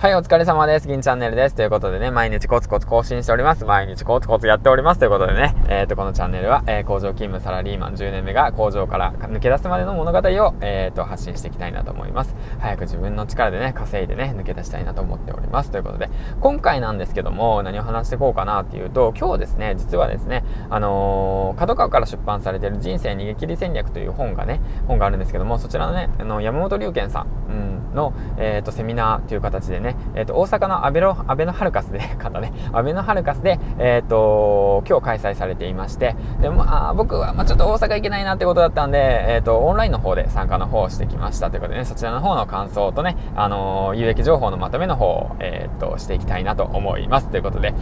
はい、お疲れ様です。銀チャンネルです。ということでね、毎日コツコツ更新しております。毎日コツコツやっております。ということでね、えっ、ー、と、このチャンネルは、えー、工場勤務サラリーマン10年目が工場から抜け出すまでの物語を、えっ、ー、と、発信していきたいなと思います。早く自分の力でね、稼いでね、抜け出したいなと思っております。ということで、今回なんですけども、何を話していこうかなっていうと、今日ですね、実はですね、あの角川から出版されている人生逃げ切り戦略という本がね、本があるんですけども、そちらのね、あの山本龍賢さん、うん、の、えっ、と、セミナーという形でね、えっ、と、大阪のアベロ、アベノハルカスで、方ね、アベノハルカスで、えっ、ー、と、今日開催されていまして、で、まあ、僕は、まあ、ちょっと大阪行けないなってことだったんで、えっ、ー、と、オンラインの方で参加の方をしてきましたということでね、そちらの方の感想とね、あの有益情報のまとめの方を、えっ、と、していきたいなと思います。ということで、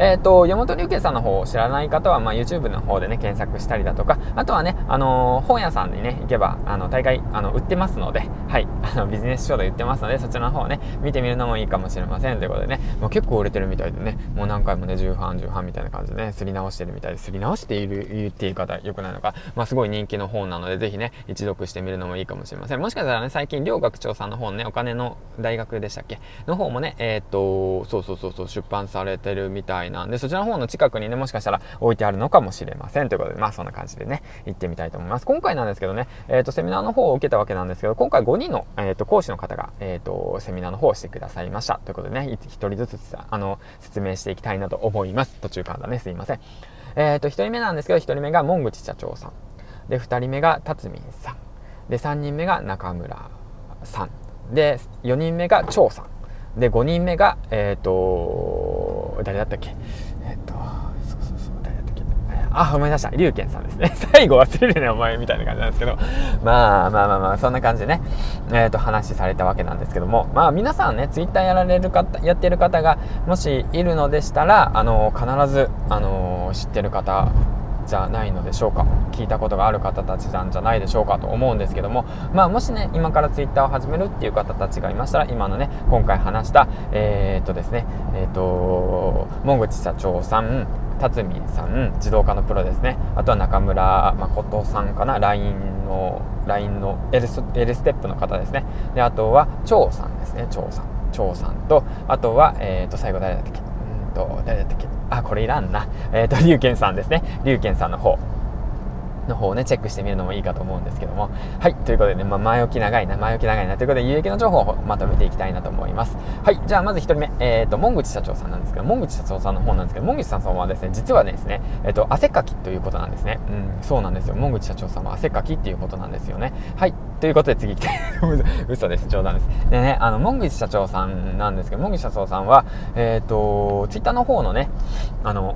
えっ、と、山本龍慶さんの方を知らない方は、まあ、YouTube の方でね、検索したりだとか、あとはね、あの本屋さんにね、行けば、あの、大会、あの、売ってますので、はい、あの、ビジネス書で売ってますので、そちらの方をね、見てみるのもいいかもしれません。ということでね、まあ、結構売れてるみたいでね、もう何回もね、重版、重版みたいな感じでね、すり直してるみたいで、すり直している、言っていい方、よくないのか、まあ、すごい人気の本なので、ぜひね、一読してみるのもいいかもしれません。もしかしたらね、最近、両学長さんの本ね、お金の大学でしたっけ？の方もね、えー、と、そうそうそうそう、出版されてるみたいなんで、そちらの方の近くにね、もしかしたら置いてあるのかもしれません。ということで、まあ、そんな感じでね、行ってみたいと思います。今回なんですけどね、えー、と、セミナーの方を受けたわけなんですけど、今回5人の、えー、と、講師の方が、えっと、セミナーの方をしてくださいました。ということでね、1人ずつ、あの、説明していきたいなと思います。途中からだね、すいません。えっ、と、1人目なんですけど、1人目が門口社長さん。で、2人目が辰巳さん。で、3人目が中村さん。で、4人目が張さん。で、5人目が、えっ、と、誰だったっけ？えっ、ー、と、あ、思い出した。龍賢さんですね。最後忘れるね、お前みたいな感じなんですけど。まあまあまあまあ、そんな感じでね、えっ、ー、と、話されたわけなんですけども、まあ皆さんね、ツイッターやられる方、やってる方が、もしいるのでしたら、あの、必ず、あの、知ってる方、じゃないのでしょうか。聞いたことがある方たちなんじゃないでしょうかと思うんですけどもまあもしね今からツイッターを始めるっていう方たちがいましたら今のね今回話したえー、っとですねえー、っと門口社長さん辰巳さん自動化のプロですね。あとは中村誠さんかな LINE の LINE の L ス L ステップの方ですね。であとは張さんですね張さん。張さんとあとは、えー、と最後誰だったっけ？うんと誰だったっけ？あこれいらんなえっ、ー、と龍賢さんですね龍賢さんの方の方をね、チェックしてみるのもいいかと思うんですけども。はい、ということでね、まあ、前置き長いな、前置き長いなということで、有益の情報をまとめていきたいなと思います。はい、じゃあまず1人目、えっ、ー、と、門口社長さんなんですけど、門口社長さんの方なんですけど、門口社長さんはですね、実はですね、えっ、ー、と、汗かきということなんですね。うん、そうなんですよ。門口社長さんは汗かきっていうことなんですよね。はい、ということで次来て 嘘です、冗談です。でね、あの、門口社長さんなんですけど、門口社長さんは、えっ、ー、と、ツイッターの方のね、あの、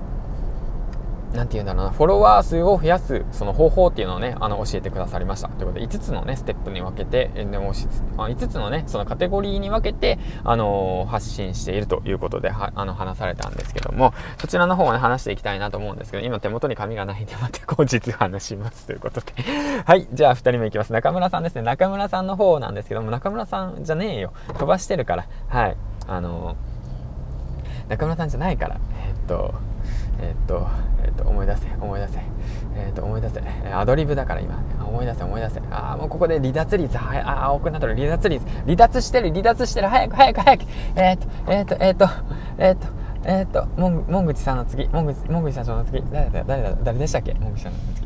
なんて言うんだろうな、フォロワー数を増やす、その方法っていうのをね、あの、教えてくださりました。ということで、5つのね、ステップに分けて、でも、5つのね、そのカテゴリーに分けて、あのー、発信しているということで、は、あの、話されたんですけども、そちらの方をね、話していきたいなと思うんですけど、今手元に紙がないんで、また後日話しますということで。はい、じゃあ、2人目いきます。中村さんですね。中村さんの方なんですけども、中村さんじゃねえよ。飛ばしてるから。はい。あのー、中村さんじゃないから。えっと、えっと、えっと、思い出せ、思い出せ、えっと、思い出せ、アドリブだから今、思い出せ、思い出せ、ああ、もうここで離脱率、はい、ああ、多くなってる、離脱率、離脱してる、離脱してる、早く、早く、早く、えっと、えっと、えっと、えっと、えっと、もん、もんぐちさんの次、もんぐち、もんぐち社長の次、誰だ、誰だ、誰でしたっけ？もんぐちさんの次。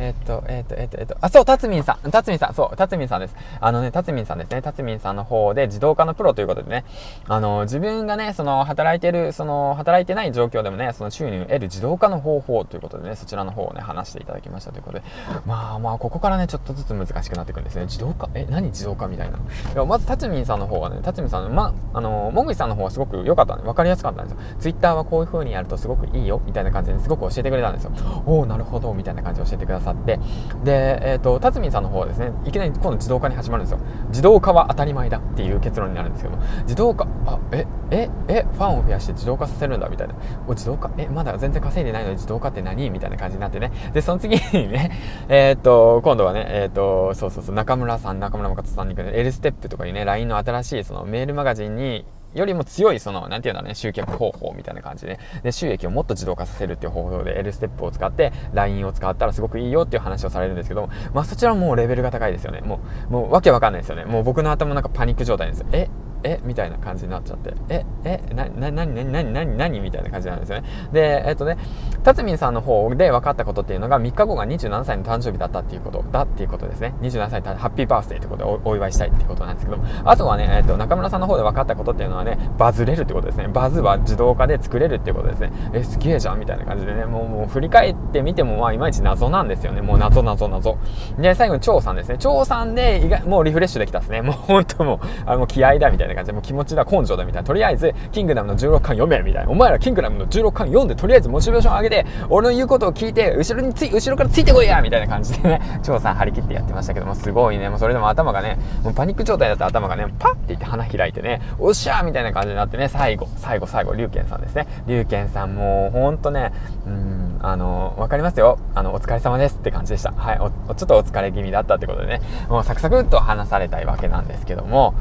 えっと、えっと、えっと、えっと、あ、そう、たつみんさん。たつみんさん、そう、たつみんさんです。あのね、たつみんさんですね。たつみんさんの方で自動化のプロということでね、あの、自分がね、その、働いてる、その、働いてない状況でもね、その収入を得る自動化の方法ということでね、そちらの方をね、話していただきましたということで、まあまあ、ここからね、ちょっとずつ難しくなっていくんですね。自動化？え、何自動化みたいな？いやまず、たつみんさんの方はね、たつみんさん、ま、あの、もぐいさんの方はすごく良かったね。わかりやすかったんですよ。ツイッターはこういう風にやるとすごくいいよ、みたいな感じですごく教えてくれたんですよ。おおなるほど、みたいな感じで教えてくださって、で、えっ、ー、と、辰巳さんの方はですね、いきなり今度自動化に始まるんですよ。自動化は当たり前だっていう結論になるんですけども、自動化、あ、え、え、え、ファンを増やして自動化させるんだみたいな。お、自動化、え、まだ全然稼いでないのに自動化って何みたいな感じになってね。で、その次にね、えっ、ー、と、今度はね、えっ、ー、と、そうそうそう、中村さん、中村誠さんに行くね、L ステップとかにね、LINE の新しいそのメールマガジンによりも強い、その、なんていうんだろうね、集客方法みたいな感じで、で、収益をもっと自動化させるっていう方法で L ステップを使って、LINE を使ったらすごくいいよっていう話をされるんですけどもまあそちらももうレベルが高いですよね。もう、もうわけわかんないですよね。もう僕の頭の中パニック状態です。ええみたいな感じになっちゃって。ええなななにななななみたいな感じなんですよね。でえっとね辰巳さんの方で分かったことっていうのが3日後が27歳の誕生日だったっていうことだっていうことですね。27歳ハッピーバースデーってことでお祝いしたいってことなんですけど。あとはね、えっと、中村さんの方で分かったことっていうのはねバズれるってことですね。バズは自動化で作れるってことですね。えすげえじゃんみたいな感じでね。もうもう振り返ってみてもまあいまいち謎なんですよね。もう謎謎謎。で最後に張さんですね。張さんでもうリフレッシュできたですね。もう本当もうあの気合だみたいな。感じでもう気持ちだ根性だみたいなとりあえずキングダムの16巻読めみたいなお前らキングダムの16巻読んでとりあえずモチベーション上げて俺の言うことを聞いて後ろについ後ろからついてこいやみたいな感じでね張さん張り切ってやってましたけどもすごいねもうそれでも頭がねもうパニック状態だった頭がねパッて言って花開いてねおっしゃーみたいな感じになってね最後最後最後龍賢さんですね龍賢さんもうほんとねうんあの分かりますよ。あのお疲れ様ですって感じでした。はいおちょっとお疲れ気味。だったってことでねもうサクサクっと話されたいわけなんですけども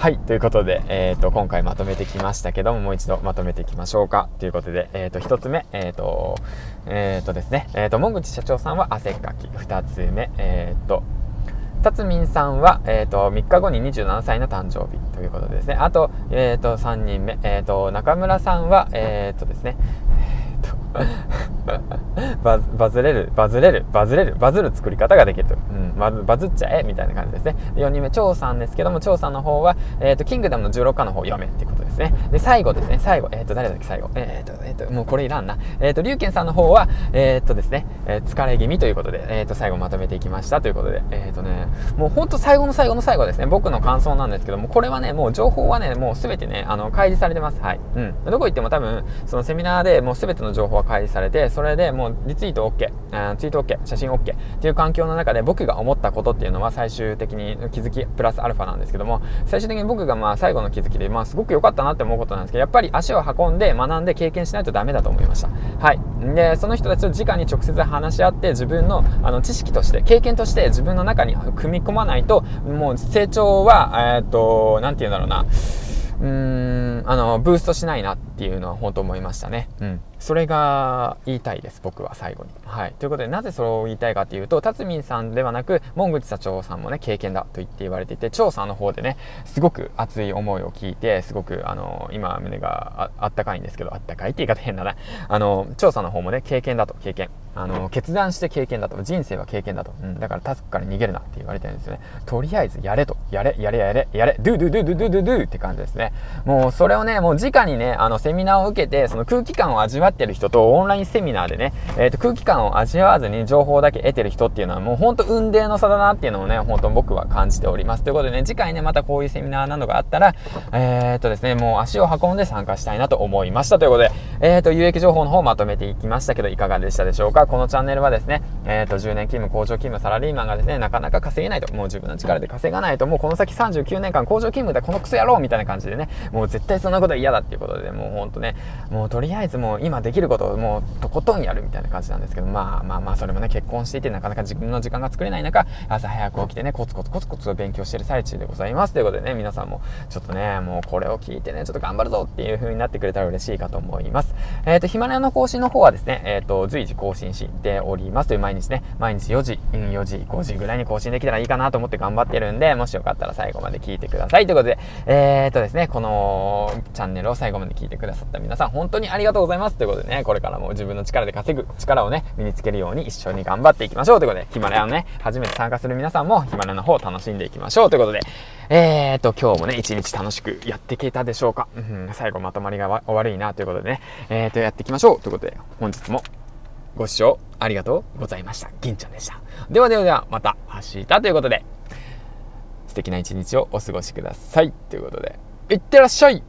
はい。ということで、えっ、ー、と、今回まとめてきましたけども、もう一度まとめていきましょうか。ということで、えっ、ー、と、一つ目、えっ、ー、と、えっ、とですね、えっ、と、門口社長さんは汗かき。二つ目、えっ、と、たつみんさんは、えっ、と、3日後に27歳の誕生日ということでですね。あと、えっ、と、3人目、えっ、と、中村さんは、えっ、とですね、ババズれる、バズれる、バズれる、バズる作り方ができると。うん、バズバズっちゃえみたいな感じですね。で4人目、張さんですけども、張さんの方は、えっ、ー、と、キングダムの16巻の方を読めっていうことですね。で、最後ですね、最後、えっ、ー、と、誰だっけ、最後。えっ、ー、と、えっ、と、もうこれいらんな。えっ、と、龍賢さんの方は、えっ、とですね、え疲れ気味ということで、えっ、と、最後まとめていきましたということで、えっ、とね、もうほんと最後の最後の最後ですね、僕の感想なんですけども、これはね、もう情報はね、もうすべてね、あの、開示されてます。はい。うん。どこ行っても多分、そのセミナーでもうすべての情報は開示されて、それでもうリツイート OK、ツイート OK、写真 OK っていう環境の中で僕が思ったことっていうのは最終的に気づきプラスアルファなんですけども、最終的に僕がまあ最後の気づきで、まあすごく良かったなって思うことなんですけど、やっぱり足を運んで学んで経験しないとダメだと思いました。はい。で、その人たちと直に直接話し合って自分のあの知識として、経験として自分の中に組み込まないと、もう成長は、えー、っと、なんて言うんだろうな、うーん、あの、ブーストしないなっていうのは本当思いましたね。うん。それが言いたいです、僕は最後に。はい。ということで、なぜそれを言いたいかというと、辰巳さんではなく、門口社長さんもね、経験だと言って言われていて、張さんの方でね、すごく熱い思いを聞いて、すごく、あの、今、胸があったかいんですけど、あったかいって言い方変だな。あの、張さんの方もね、経験だと、経験。あの、決断して経験だと。人生は経験だと。うん。だから、タスクから逃げるなって言われてるんですよね。とりあえず、やれと。やれ、やれ、やれ、やれ、ドゥドゥドゥドゥドゥドゥドゥって感じですね。もう、それをね、もう直にね、あの、セミナーを受けて、その空気感を味わってる人と、オンラインセミナーでね、え、ー、と、空気感を味わわずに情報だけ得てる人っていうのは、もうほんと運命の差だなっていうのをね、本当僕は感じております。ということでね、次回ね、またこういうセミナーなどがあったら、えっ、とですね、もう足を運んで参加したいなと思いました。ということで、えっ、と、有益情報の方をまとめていきましたけど、いかがでしたでしょうか？このチャンネルはですね、えっ、と、10年勤務、工場勤務、サラリーマンがですね、なかなか稼げないと、もう自分の力で稼がないと、もうこの先39年間工場勤務でこのクソ野郎みたいな感じでね、もう絶対そんなこと嫌だっていうことで、もうほんとね、もうとりあえずもう今できることをもうとことんやるみたいな感じなんですけど、まあまあまあ、それもね、結婚していてなかなか自分の時間が作れない中、朝早く起きてね、コツコツコツコツ勉強してる最中でございます。ということでね、皆さんもちょっとね、もうこれを聞いてね、ちょっと頑張るぞっていう風になってくれたら嬉しいかと思います。えっ、ー、と、ヒマラヤの更新の方はですね、えっ、ー、と、随時更新しておりますという毎日ね、毎日4時、4時、5時ぐらいに更新できたらいいかなと思って頑張ってるんで、もしよかったら最後まで聞いてください。ということで、えっ、とですね、このチャンネルを最後まで聞いてくださった皆さん、本当にありがとうございます。ということでね、これからも自分の力で稼ぐ力をね、身につけるように一緒に頑張っていきましょうということで、ヒマラヤのね、初めて参加する皆さんもヒマラヤの方を楽しんでいきましょうということで、えーと、今日もね、一日楽しくやっていけたでしょうか。うん、最後まとまりが悪いなということでね、えーと、やっていきましょうということで、本日もご視聴ありがとうございました。銀ちゃんでした。ではではでは、また明日ということで、素敵な一日をお過ごしください。ということで、いってらっしゃい